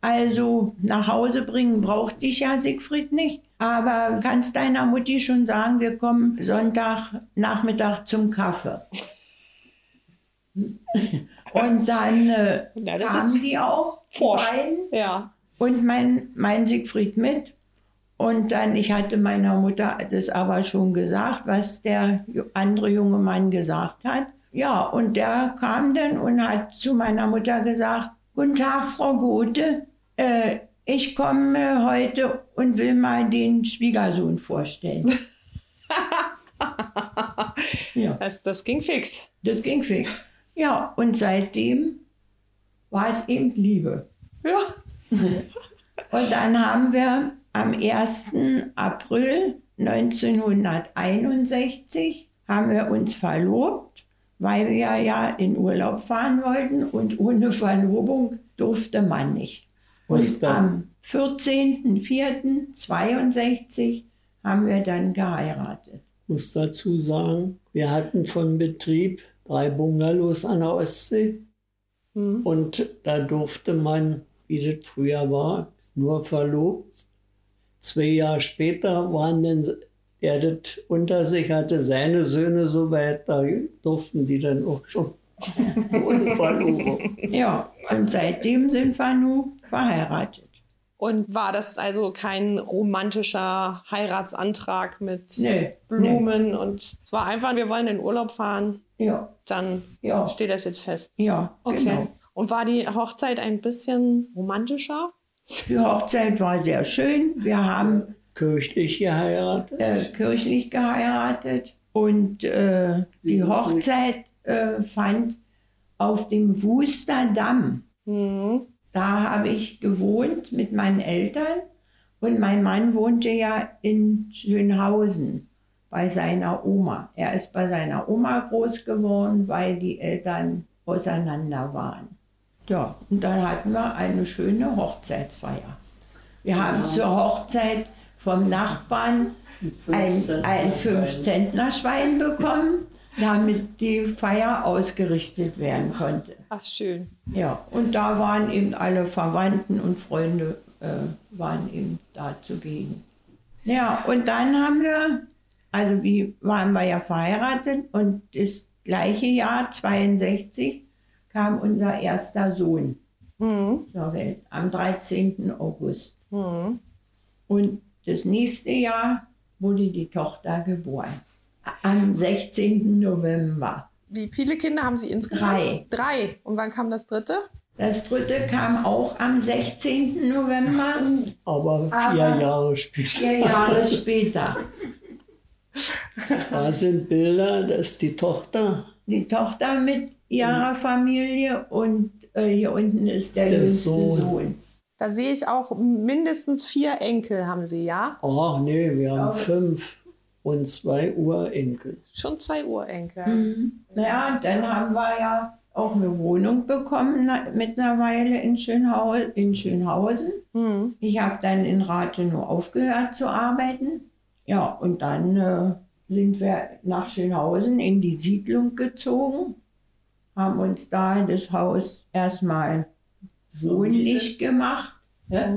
also nach Hause bringen braucht dich ja Siegfried nicht. Aber kannst deiner Mutti schon sagen, wir kommen Sonntagnachmittag zum Kaffee. Und dann äh, ja, kamen die auch, forsch. beiden. Ja. Und mein, mein Siegfried mit. Und dann, ich hatte meiner Mutter das aber schon gesagt, was der andere junge Mann gesagt hat. Ja, und der kam dann und hat zu meiner Mutter gesagt, Guten Tag, Frau Gothe, äh, ich komme heute und will mal den Schwiegersohn vorstellen. ja. das, das ging fix. Das ging fix. Ja, und seitdem war es eben Liebe. Ja. und dann haben wir am 1. April 1961 haben wir uns verlobt, weil wir ja in Urlaub fahren wollten und ohne Verlobung durfte man nicht. Und am 14.04.62 haben wir dann geheiratet. muss dazu sagen, wir hatten vom Betrieb drei Bungalows an der Ostsee. Und da durfte man, wie das früher war, nur verlobt. Zwei Jahre später waren dann, er das unter sich hatte, seine Söhne so weit, da durften die dann auch schon ohne Verlobung. Ja, und seitdem sind wir nun verheiratet. Und war das also kein romantischer Heiratsantrag mit Nee, Blumen und es war einfach, wir wollen in Urlaub fahren, Ja, dann ja, steht das jetzt fest. ja. Okay. Genau. Und war die Hochzeit ein bisschen romantischer? Die Hochzeit war sehr schön. Wir haben Kirchlich geheiratet. äh, kirchlich geheiratet und äh, die Hochzeit äh, fand auf dem Wusterdamm. Mhm. Da habe ich gewohnt mit meinen Eltern und mein Mann wohnte ja in Schönhausen bei seiner Oma. Er ist bei seiner Oma groß geworden, weil die Eltern auseinander waren. Ja, und dann hatten wir eine schöne Hochzeitsfeier. Wir haben zur Hochzeit vom Nachbarn ein, ein Fünf-Zentner-Schwein bekommen, damit die Feier ausgerichtet werden konnte. Ach, schön. Ja, und da waren eben alle Verwandten und Freunde äh, waren eben da zugegen. Ja, und dann haben wir, also wie waren wir ja verheiratet und das gleiche Jahr, 62, kam unser erster Sohn Mhm. zur Welt, am 13. August. Mhm. Und das nächste Jahr wurde die Tochter geboren, am 16. November. Wie viele Kinder haben Sie insgesamt? Drei. Drei. Und wann kam das dritte? Das dritte kam auch am 16. November, Aber vier Aber- Jahre später. vier Jahre später. Da sind Bilder, das ist die Tochter. Die Tochter mit ihrer Familie und äh, hier unten ist der, der jüngste Sohn. Sohn. Da sehe ich auch mindestens vier Enkel haben Sie, ja? Ach nee, wir haben fünf und zwei Urenkel. Schon zwei Urenkel. Mhm. Naja, dann haben wir ja auch eine Wohnung bekommen na, mittlerweile in, Schönhau in Schönhausen. Mhm. Ich habe dann in Rathenow aufgehört zu arbeiten. Ja, und dann äh, sind wir nach Schönhausen in die Siedlung gezogen, haben uns da das Haus erstmal wohnlich gemacht. Ja?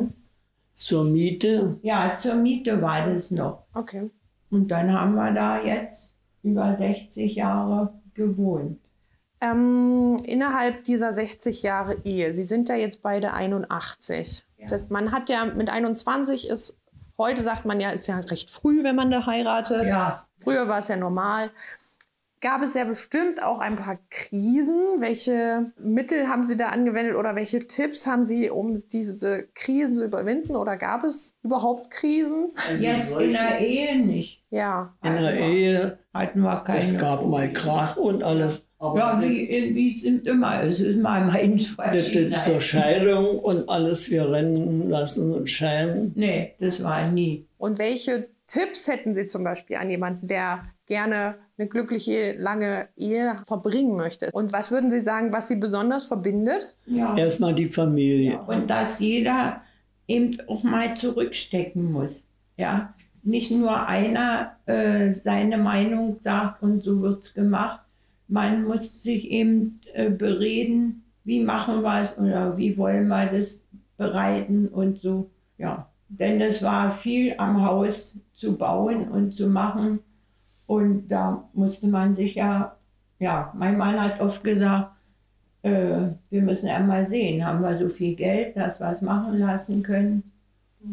Zur Miete, ja, zur Miete war das noch. Okay. Und dann haben wir da jetzt über 60 Jahre gewohnt. Ähm, innerhalb dieser 60 Jahre Ehe, Sie sind ja jetzt beide 81. Das, man hat ja mit 21 ist, heute sagt man ja, ist ja recht früh, wenn man da heiratet. Ja, Früher war es ja normal. Gab es ja bestimmt auch ein paar Krisen. Welche Mittel haben Sie da angewendet oder welche Tipps haben Sie, um diese Krisen zu überwinden? Oder gab es überhaupt Krisen? jetzt in der Ehe nicht. Ja. in der Ehe, Hatten wir keine. es gab mal. Krach und alles. Aber Ja, wie, wie es immer. Es ist mal mein das, das zur Scheidung und alles wir rennen lassen und scheiden. Nee, das war nie. Und welche Tipps hätten Sie zum Beispiel an jemanden, der gerne eine glückliche, lange Ehe verbringen möchte? Und was würden Sie sagen, was Sie besonders verbindet? Ja. Erstmal die Familie. Und dass jeder eben auch mal zurückstecken muss. Ja, nicht nur einer äh, seine Meinung sagt und so wird's gemacht. Man muss sich eben äh, bereden, wie machen wir es oder wie wollen wir das bereiten und so. Ja, denn es war viel am Haus zu bauen und zu machen. Und da musste man sich ja, ja, mein Mann hat oft gesagt, äh, wir müssen einmal sehen, haben wir so viel Geld, dass wir es machen lassen können.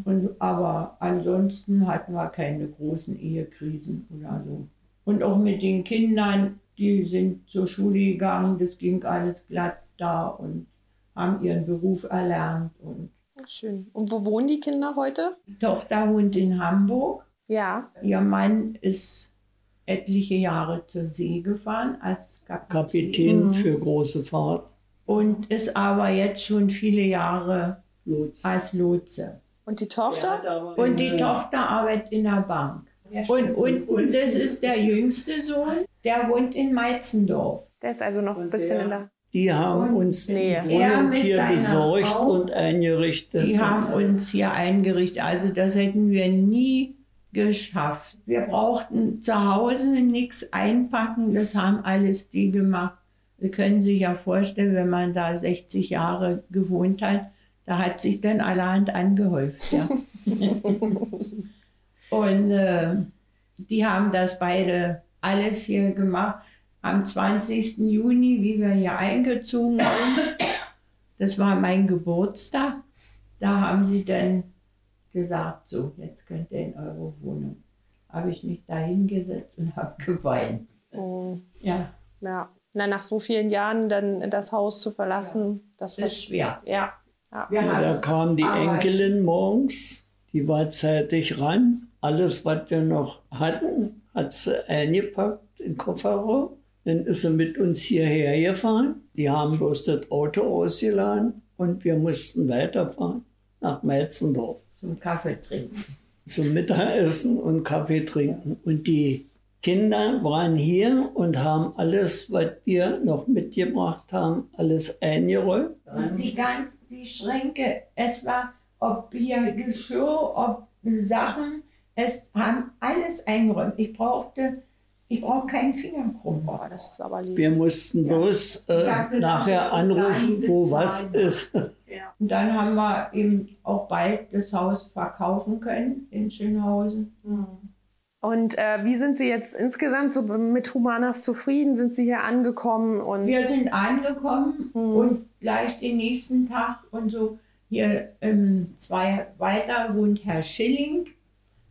Und, aber ansonsten hatten wir keine großen Ehekrisen oder so. Und auch mit den Kindern, die sind zur Schule gegangen, das ging alles glatt da und haben ihren Beruf erlernt. Und schön. Und wo wohnen die Kinder heute? die Tochter wohnt in Hamburg. Ja. Ihr Mann ist etliche Jahre zur See gefahren als Kapitän. Kapitän für große Fahrt. und ist aber jetzt schon viele Jahre Lotse. als Lotse. Und die Tochter? Und die Tochter arbeitet in der Bank. Und, und, und das ist der jüngste Sohn, der wohnt in Meitzendorf. Der ist also noch ein bisschen in der. Die haben Und uns. Er Wohnung hier besorgt Frau, und eingerichtet. Die haben uns hier eingerichtet. Also das hätten wir nie geschafft. Wir brauchten zu Hause nichts einpacken, das haben alles die gemacht. Sie können sich ja vorstellen, wenn man da 60 Jahre gewohnt hat, da hat sich dann allerhand angehäuft. Ja. Und äh, die haben das beide alles hier gemacht. Am 20. Juni, wie wir hier eingezogen sind, das war mein Geburtstag, da haben sie dann gesagt, so, jetzt könnt ihr in eure Wohnung. Habe ich mich da hingesetzt und habe geweint. Oh. Ja, Ja. Na, nach so vielen Jahren dann das Haus zu verlassen, das war das ist schwer. Ja. ja. Ja, da kam die aber Enkelin morgens, die war zeitig ran. Alles, was wir noch hatten, hat sie eingepackt in den Kofferraum. Dann ist sie mit uns hierher gefahren. Die haben bloß das Auto ausgeladen und wir mussten weiterfahren nach Melzendorf Zum Kaffee trinken. zum Mittagessen und Kaffee trinken. Und die Kinder waren hier und haben alles, was wir noch mitgebracht haben, alles eingeräumt. Und die ganz, die Schränke, es war, ob hier Geschirr, ob Sachen, es haben alles eingeräumt. Ich brauchte, ich brauche keinen Finger krumm. Boah, das ist aber lieb. Wir mussten bloß äh, Ja, nachher ist anrufen, wo was bezahlen. ist. Und dann haben wir eben auch bald das Haus verkaufen können in Schönhausen. Und äh, wie sind Sie jetzt insgesamt so mit Humanas zufrieden? Sind Sie hier angekommen? Und Wir sind angekommen und gleich den nächsten Tag und so hier ähm, zwei weiter wohnt Herr Schilling.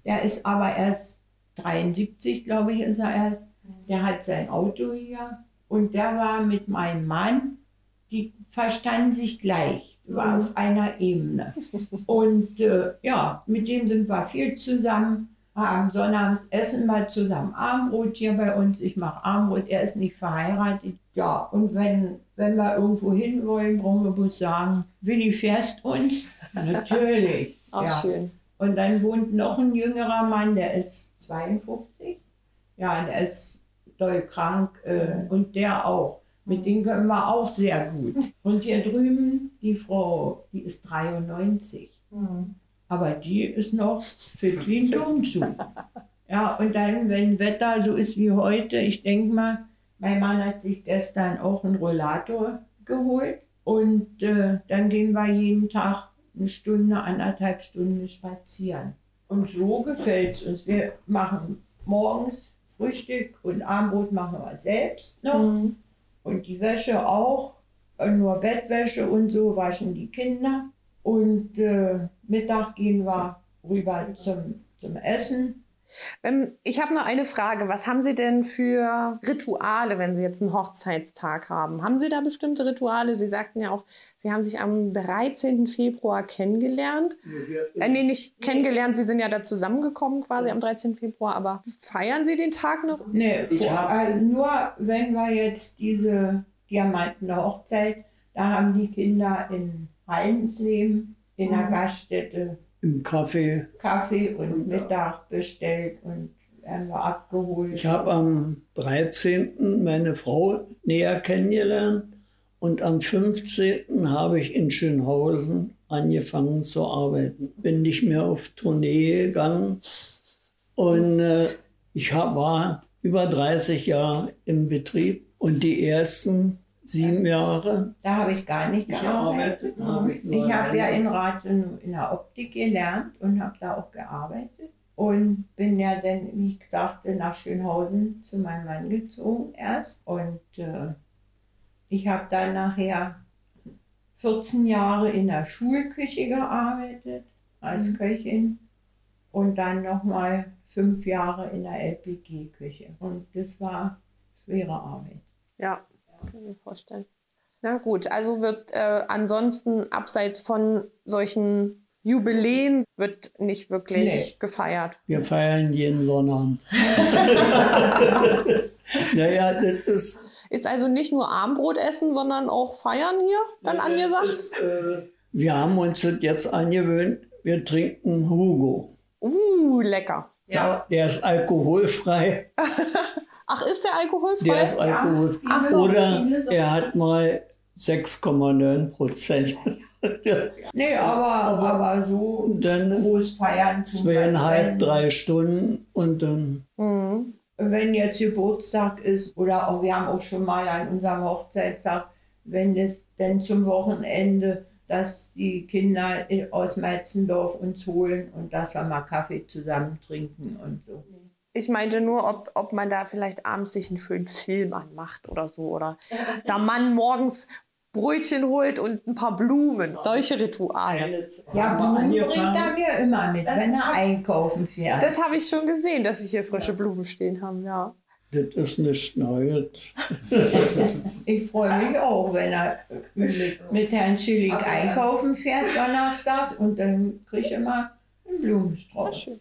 Der ist aber erst 73, glaube ich, ist er erst. Der hat sein Auto hier und der war mit meinem Mann, die verstanden sich gleich, war auf einer Ebene. Und äh, ja, mit dem sind wir viel zusammen, haben sonnabends essen wir zusammen Abendbrot hier bei uns. Ich mache Abendbrot, er ist nicht verheiratet. Ja, und wenn, wenn wir irgendwo hin wollen, brauchen wir bloß sagen, Willi, fährst uns? Natürlich. auch ja. schön. Und dann wohnt noch ein jüngerer Mann, der ist 52. Ja, der ist doll krank äh, und der auch. Mit dem können wir auch sehr gut. Und hier drüben, die Frau, die ist 93. Aber die ist noch fit wie ein Turnschuh. Ja, und dann, wenn Wetter so ist wie heute, ich denke mal, mein Mann hat sich gestern auch einen Rollator geholt. Und äh, dann gehen wir jeden Tag eine Stunde, anderthalb Stunden spazieren. Und so gefällt es uns. Wir machen morgens Frühstück und Abendbrot machen wir selbst noch. Mhm. Und die Wäsche auch. Und Nur Bettwäsche und so waschen die Kinder. Und äh, Mittag gehen wir rüber zum, zum Essen. Ähm, ich habe noch eine Frage. Was haben Sie denn für Rituale, wenn Sie jetzt einen Hochzeitstag haben? Haben Sie da bestimmte Rituale? Sie sagten ja auch, Sie haben sich am 13. Februar kennengelernt. Äh, nee, nicht kennengelernt, Sie sind ja da zusammengekommen quasi am 13. Februar, aber feiern Sie den Tag noch? Nee, Ich äh, nur wenn wir jetzt diese Diamantene Hochzeit, da haben die Kinder in Hallensleben in der Gaststätte Im Kaffee. Kaffee und Mittag bestellt und werden wir abgeholt. Ich habe am 13. meine Frau näher kennengelernt und am 15. habe ich in Schönhausen angefangen zu arbeiten. Bin nicht mehr auf Tournee gegangen und äh, ich hab, war über 30 Jahre im Betrieb und die ersten sieben Jahre Da habe ich gar nicht gearbeitet. gearbeitet ich habe ja in Rathenow in der Optik gelernt und habe da auch gearbeitet. Und bin ja dann, wie ich sagte, nach Schönhausen zu meinem Mann gezogen erst. Und äh, ich habe dann nachher 14 Jahre in der Schulküche gearbeitet als Köchin und dann nochmal fünf Jahre in der LPG-Küche. Und das war schwere Arbeit. Ja, kann ich mir vorstellen. Na gut, also wird äh, ansonsten abseits von solchen Jubiläen wird nicht wirklich Nee. gefeiert. Wir feiern jeden Sonnabend. naja, das ist Ist also nicht nur Abendbrot essen, sondern auch feiern hier dann angesagt? Ist, äh, wir haben uns das jetzt angewöhnt, wir trinken Hugo. Uh, lecker. Ja. Der ist alkoholfrei. Ach, ist der alkoholfrei? Der ist alkoholfrei. Ach so. Oder er hat mal 6,9 Prozent. Nee, aber, aber so dann groß feiern. zweieinhalb, drei Stunden und dann Mhm. wenn jetzt Geburtstag ist oder auch wir haben auch schon mal an unserem Hochzeitstag, wenn es denn zum Wochenende, dass die Kinder in- aus Metzendorf uns holen und dass wir mal Kaffee zusammen trinken und so. Ich meinte nur, ob, ob man da vielleicht abends sich einen schönen Film anmacht oder so. Oder der Mann morgens Brötchen holt und ein paar Blumen. Solche Rituale. Ja, Blumen bringt er mir immer mit, wenn er einkaufen fährt. Das habe ich schon gesehen, dass sie hier frische Blumen stehen haben, ja. das ist nicht Neues. Ich freue mich auch, wenn er mit, mit Herrn Schilling einkaufen fährt donnerstags und dann kriege ich immer einen Blumenstrauß.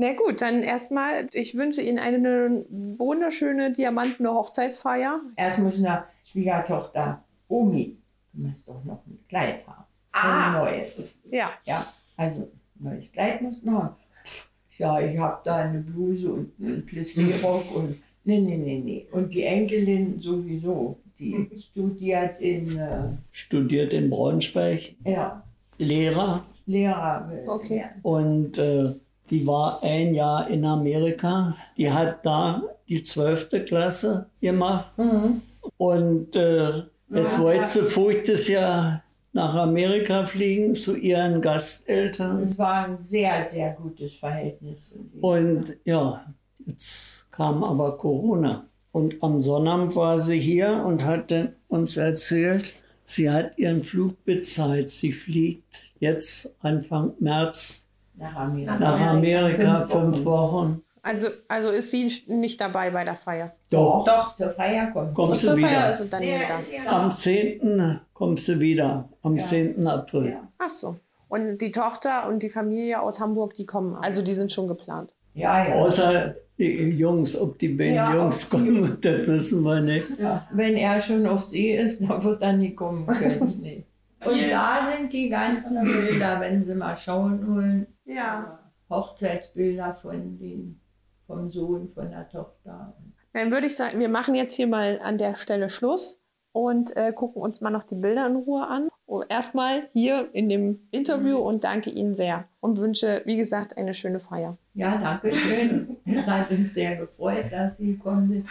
Na gut, dann erstmal, ich wünsche Ihnen eine wunderschöne diamantene Hochzeitsfeier. Erst muss eine Schwiegertochter Omi, du musst doch noch ein Kleid haben. Ein neues. Ja, Ja, also ein neues Kleid musst du noch haben. Ja, ich habe da eine Bluse und einen Plissé-Rock und nee, nee, nee, nee. Und die Enkelin sowieso, die studiert in, äh, Studiert in Braunschweig, ja, Lehrer Lehrer Okay. und äh, die war ein Jahr in Amerika. Die hat da die zwölfte Klasse gemacht und äh, jetzt wollte sie voriges Jahr nach Amerika fliegen zu ihren Gasteltern. Es war ein sehr, sehr gutes Verhältnis. Und ja, jetzt kam aber Corona. Und am Sonnabend war sie hier und hat uns erzählt, sie hat ihren Flug bezahlt. Sie fliegt jetzt Anfang März nach Amerika. nach Amerika Fünf fünf Wochen. also, also ist sie nicht dabei bei der Feier. Doch, Doch, zur Feier kommt. kommst Zur du Feier wieder. ist sie dann Ja, da. ja- Am 10. kommst du wieder, am 10. April. Ja. Ach so. Und die Tochter und die Familie aus Hamburg, die kommen, also die sind schon geplant. Ja, ja. Außer die Jungs, ob die beiden Ja, Jungs kommen, das wissen wir nicht. Ja, wenn er schon auf See ist, dann wird er nie kommen können. Nee. Und da sind die ganzen Bilder, wenn sie mal schauen wollen. Ja. Hochzeitsbilder von den, vom Sohn, von der Tochter. Dann würde ich sagen, wir machen jetzt hier mal an der Stelle Schluss und äh, gucken uns mal noch die Bilder in Ruhe an. Erstmal hier in dem Interview und danke Ihnen sehr und wünsche, wie gesagt, eine schöne Feier. Ja, danke schön. Es hat uns sehr gefreut, dass Sie gekommen sind.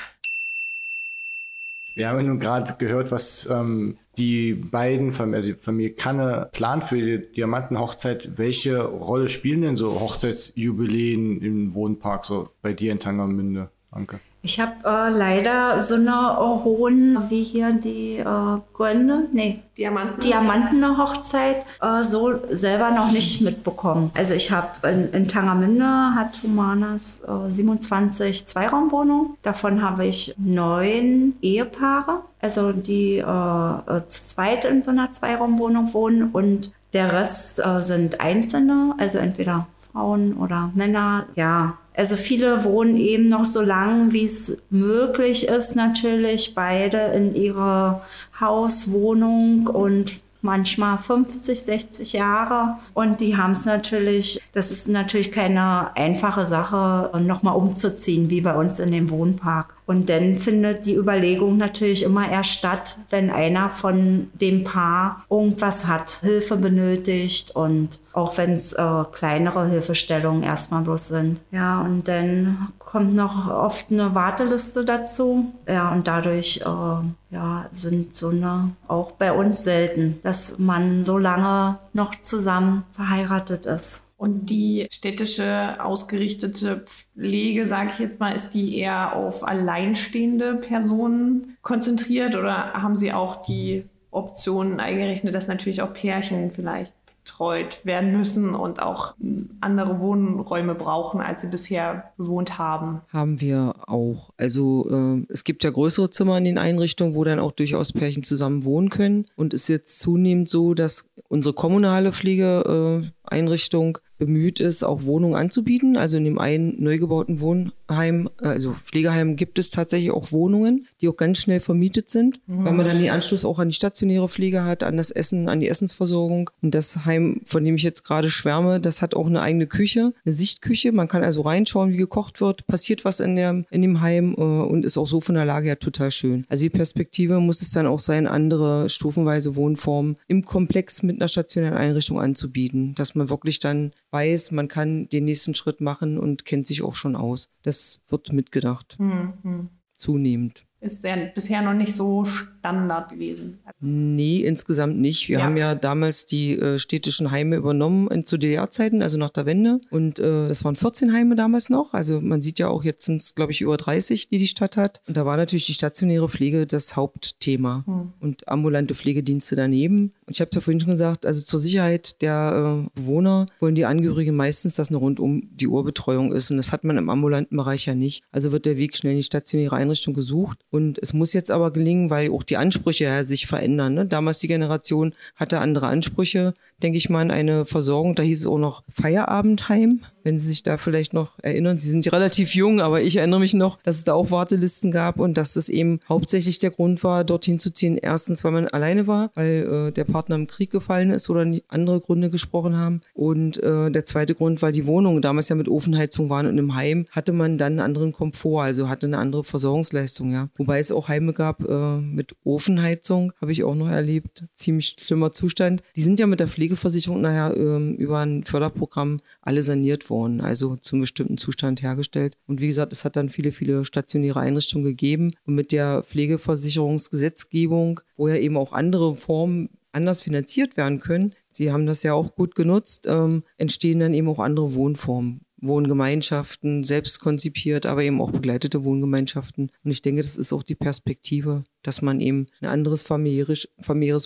Wir haben ja nun gerade gehört, was ähm, die beiden, Fam- also die Familie Kanne, plant für die Diamantenhochzeit. Welche Rolle spielen denn so Hochzeitsjubiläen im Wohnpark so bei dir in Tangermünde, Anke? Ich habe äh, leider so eine äh, hohen, wie hier die äh, Gründe, nee, Diamanten. Diamantene Hochzeit äh, so selber noch nicht mitbekommen. Also ich habe in, in Tangermünde hat Humanas äh, 27 Zweiraumwohnungen. Davon habe ich neun Ehepaare, also die äh, äh, zu zweit in so einer Zweiraumwohnung wohnen und der Rest äh, sind Einzelne, also entweder Frauen oder Männer. Ja, also viele wohnen eben noch so lang, wie es möglich ist, natürlich beide in ihrer Hauswohnung und manchmal 50, 60 Jahre. Und die haben es natürlich, das ist natürlich keine einfache Sache, nochmal umzuziehen, wie bei uns in dem Wohnpark. Und dann findet die Überlegung natürlich immer erst statt, wenn einer von dem Paar irgendwas hat, Hilfe benötigt und auch wenn es äh, kleinere Hilfestellungen erstmal bloß sind. Ja, und dann kommt noch oft eine Warteliste dazu. Ja, und dadurch äh, ja, sind so eine auch bei uns selten, dass man so lange noch zusammen verheiratet ist. Und die städtische ausgerichtete Pflege, sage ich jetzt mal, ist die eher auf alleinstehende Personen konzentriert oder haben Sie auch die Option eingerechnet, dass natürlich auch Pärchen vielleicht betreut werden müssen und auch andere Wohnräume brauchen, als sie bisher bewohnt haben? Haben wir auch. Also äh, es gibt ja größere Zimmer in den Einrichtungen, wo dann auch durchaus Pärchen zusammen wohnen können. Und ist jetzt zunehmend so, dass unsere kommunale Pflegeeinrichtung bemüht ist, auch Wohnungen anzubieten. Also in dem einen neu gebauten Wohnheim, also Pflegeheim gibt es tatsächlich auch Wohnungen, die auch ganz schnell vermietet sind, mhm. weil man dann den Anschluss auch an die stationäre Pflege hat, an das Essen, an die Essensversorgung. Und das Heim, von dem ich jetzt gerade schwärme, das hat auch eine eigene Küche, eine Sichtküche. Man kann also reinschauen, wie gekocht wird, passiert was in, der, in dem Heim äh, und ist auch so von der Lage her total schön. Also die Perspektive muss es dann auch sein, andere stufenweise Wohnformen im Komplex mit einer stationären Einrichtung anzubieten, dass man wirklich dann weiß, man kann den nächsten Schritt machen und kennt sich auch schon aus. Das wird mitgedacht. Mhm. Zunehmend ist ja bisher noch nicht so Standard gewesen. Nee, insgesamt nicht. Wir ja. haben ja damals die äh, städtischen Heime übernommen in, zu DDR-Zeiten, also nach der Wende. Und äh, das waren 14 Heime damals noch. Also man sieht ja auch, jetzt sind es, glaube ich, über 30, die die Stadt hat. Und da war natürlich die stationäre Pflege das Hauptthema. Hm. Und ambulante Pflegedienste daneben. Und ich habe es ja vorhin schon gesagt, also zur Sicherheit der äh, Bewohner wollen die Angehörigen meistens, dass eine rund um die Uhr Betreuung ist. Und das hat man im ambulanten Bereich ja nicht. Also wird der Weg schnell in die stationäre Einrichtung gesucht. Und es muss jetzt aber gelingen, weil auch die Ansprüche ja sich verändern. Ne? Damals die Generation hatte andere Ansprüche denke ich mal, an eine Versorgung. Da hieß es auch noch Feierabendheim, wenn Sie sich da vielleicht noch erinnern. Sie sind relativ jung, aber ich erinnere mich noch, dass es da auch Wartelisten gab und dass es eben hauptsächlich der Grund war, dorthin zu ziehen. Erstens, weil man alleine war, weil äh, der Partner im Krieg gefallen ist oder andere Gründe gesprochen haben. Und äh, der zweite Grund, weil die Wohnungen damals ja mit Ofenheizung waren und im Heim hatte man dann einen anderen Komfort, also hatte eine andere Versorgungsleistung, ja. Wobei es auch Heime gab äh, mit Ofenheizung, habe ich auch noch erlebt. Ziemlich schlimmer Zustand. Die sind ja mit der Pflege Pflegeversicherung nachher ähm, über ein Förderprogramm alle saniert worden, also zum bestimmten Zustand hergestellt. Und wie gesagt, es hat dann viele, viele stationäre Einrichtungen gegeben. Und mit der Pflegeversicherungsgesetzgebung, wo ja eben auch andere Formen anders finanziert werden können, Sie haben das ja auch gut genutzt, ähm, entstehen dann eben auch andere Wohnformen. Wohngemeinschaften, selbst konzipiert, aber eben auch begleitete Wohngemeinschaften. Und ich denke, das ist auch die Perspektive, dass man eben ein anderes familiäres,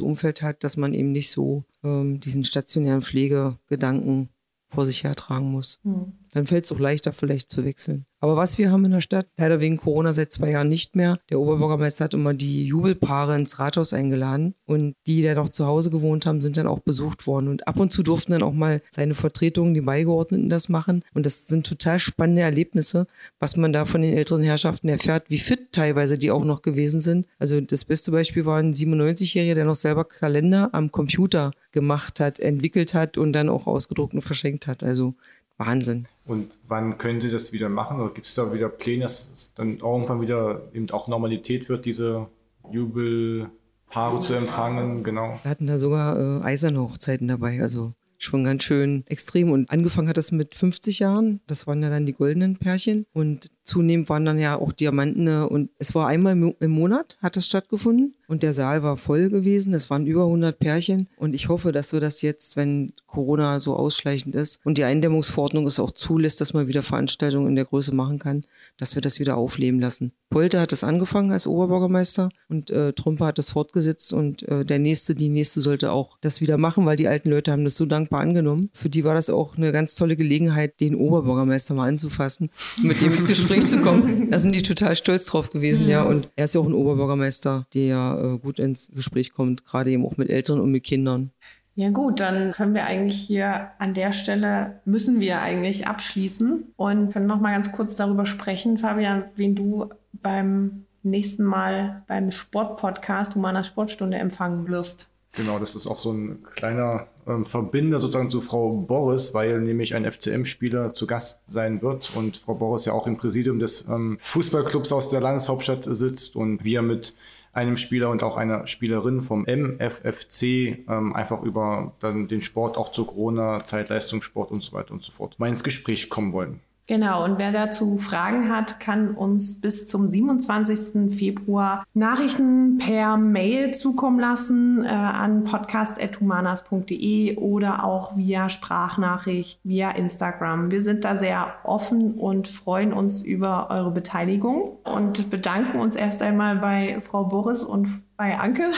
Umfeld hat, dass man eben nicht so ähm, diesen stationären Pflegegedanken vor sich hertragen muss. Mhm. Dann fällt es auch leichter, vielleicht zu wechseln. Aber was wir haben in der Stadt, leider wegen Corona seit zwei Jahren nicht mehr. Der Oberbürgermeister hat immer die Jubelpaare ins Rathaus eingeladen und die, die noch zu Hause gewohnt haben, sind dann auch besucht worden. Und ab und zu durften dann auch mal seine Vertretungen, die Beigeordneten, das machen. Und das sind total spannende Erlebnisse, was man da von den älteren Herrschaften erfährt, wie fit teilweise die auch noch gewesen sind. Also das beste Beispiel war ein 97-Jähriger, der noch selber Kalender am Computer gemacht hat, entwickelt hat und dann auch ausgedruckt und verschenkt hat. Also Wahnsinn. Und wann können Sie das wieder machen? Oder gibt es da wieder Pläne, dass es dann irgendwann wieder eben auch Normalität wird, diese Jubelpaare zu empfangen? Genau. Wir hatten da sogar äh, eiserne Hochzeiten dabei, also schon ganz schön extrem. Und angefangen hat das mit 50 Jahren. Das waren ja dann die goldenen Pärchen. Und zunehmend waren dann ja auch Diamanten. Und es war einmal im Monat, hat das stattgefunden. Und der Saal war voll gewesen. Es waren über 100 Pärchen. Und ich hoffe, dass wir das jetzt, wenn Corona so ausschleichend ist und die Eindämmungsverordnung es auch zulässt, dass man wieder Veranstaltungen in der Größe machen kann, dass wir das wieder aufleben lassen. Polte hat das angefangen als Oberbürgermeister und äh, Trumper hat das fortgesetzt und äh, der nächste, die nächste sollte auch das wieder machen, weil die alten Leute haben das so dankbar angenommen. Für die war das auch eine ganz tolle Gelegenheit, den Oberbürgermeister mal anzufassen, mit dem ins Gespräch zu kommen. Da sind die total stolz drauf gewesen, ja. Und er ist ja auch ein Oberbürgermeister, der äh, gut ins Gespräch kommt, gerade eben auch mit Älteren und mit Kindern. Ja gut, dann können wir eigentlich hier an der Stelle, müssen wir eigentlich abschließen und können noch mal ganz kurz darüber sprechen, Fabian, wen du beim nächsten Mal beim Sportpodcast Humaner Sportstunde empfangen wirst. Genau, das ist auch so ein kleiner ähm, Verbinder sozusagen zu Frau Boris, weil nämlich ein FCM-Spieler zu Gast sein wird und Frau Boris ja auch im Präsidium des ähm, Fußballclubs aus der Landeshauptstadt sitzt und wir mit einem Spieler und auch einer Spielerin vom MFFC ähm, einfach über dann den Sport auch zu Corona, Zeitleistungssport und so weiter und so fort mal ins Gespräch kommen wollen. Genau, und wer dazu Fragen hat, kann uns bis zum 27. Februar Nachrichten per Mail zukommen lassen äh, an podcast.humanas.de oder auch via Sprachnachricht, via Instagram. Wir sind da sehr offen und freuen uns über eure Beteiligung und bedanken uns erst einmal bei Frau Boris und bei Anke.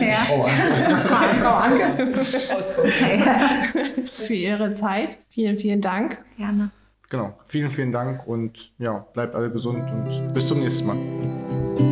ja. Frau Anke. Frau Anke. Für ihre Zeit. Vielen, vielen Dank. Gerne. Genau. Vielen, vielen Dank und ja, bleibt alle gesund und bis zum nächsten Mal.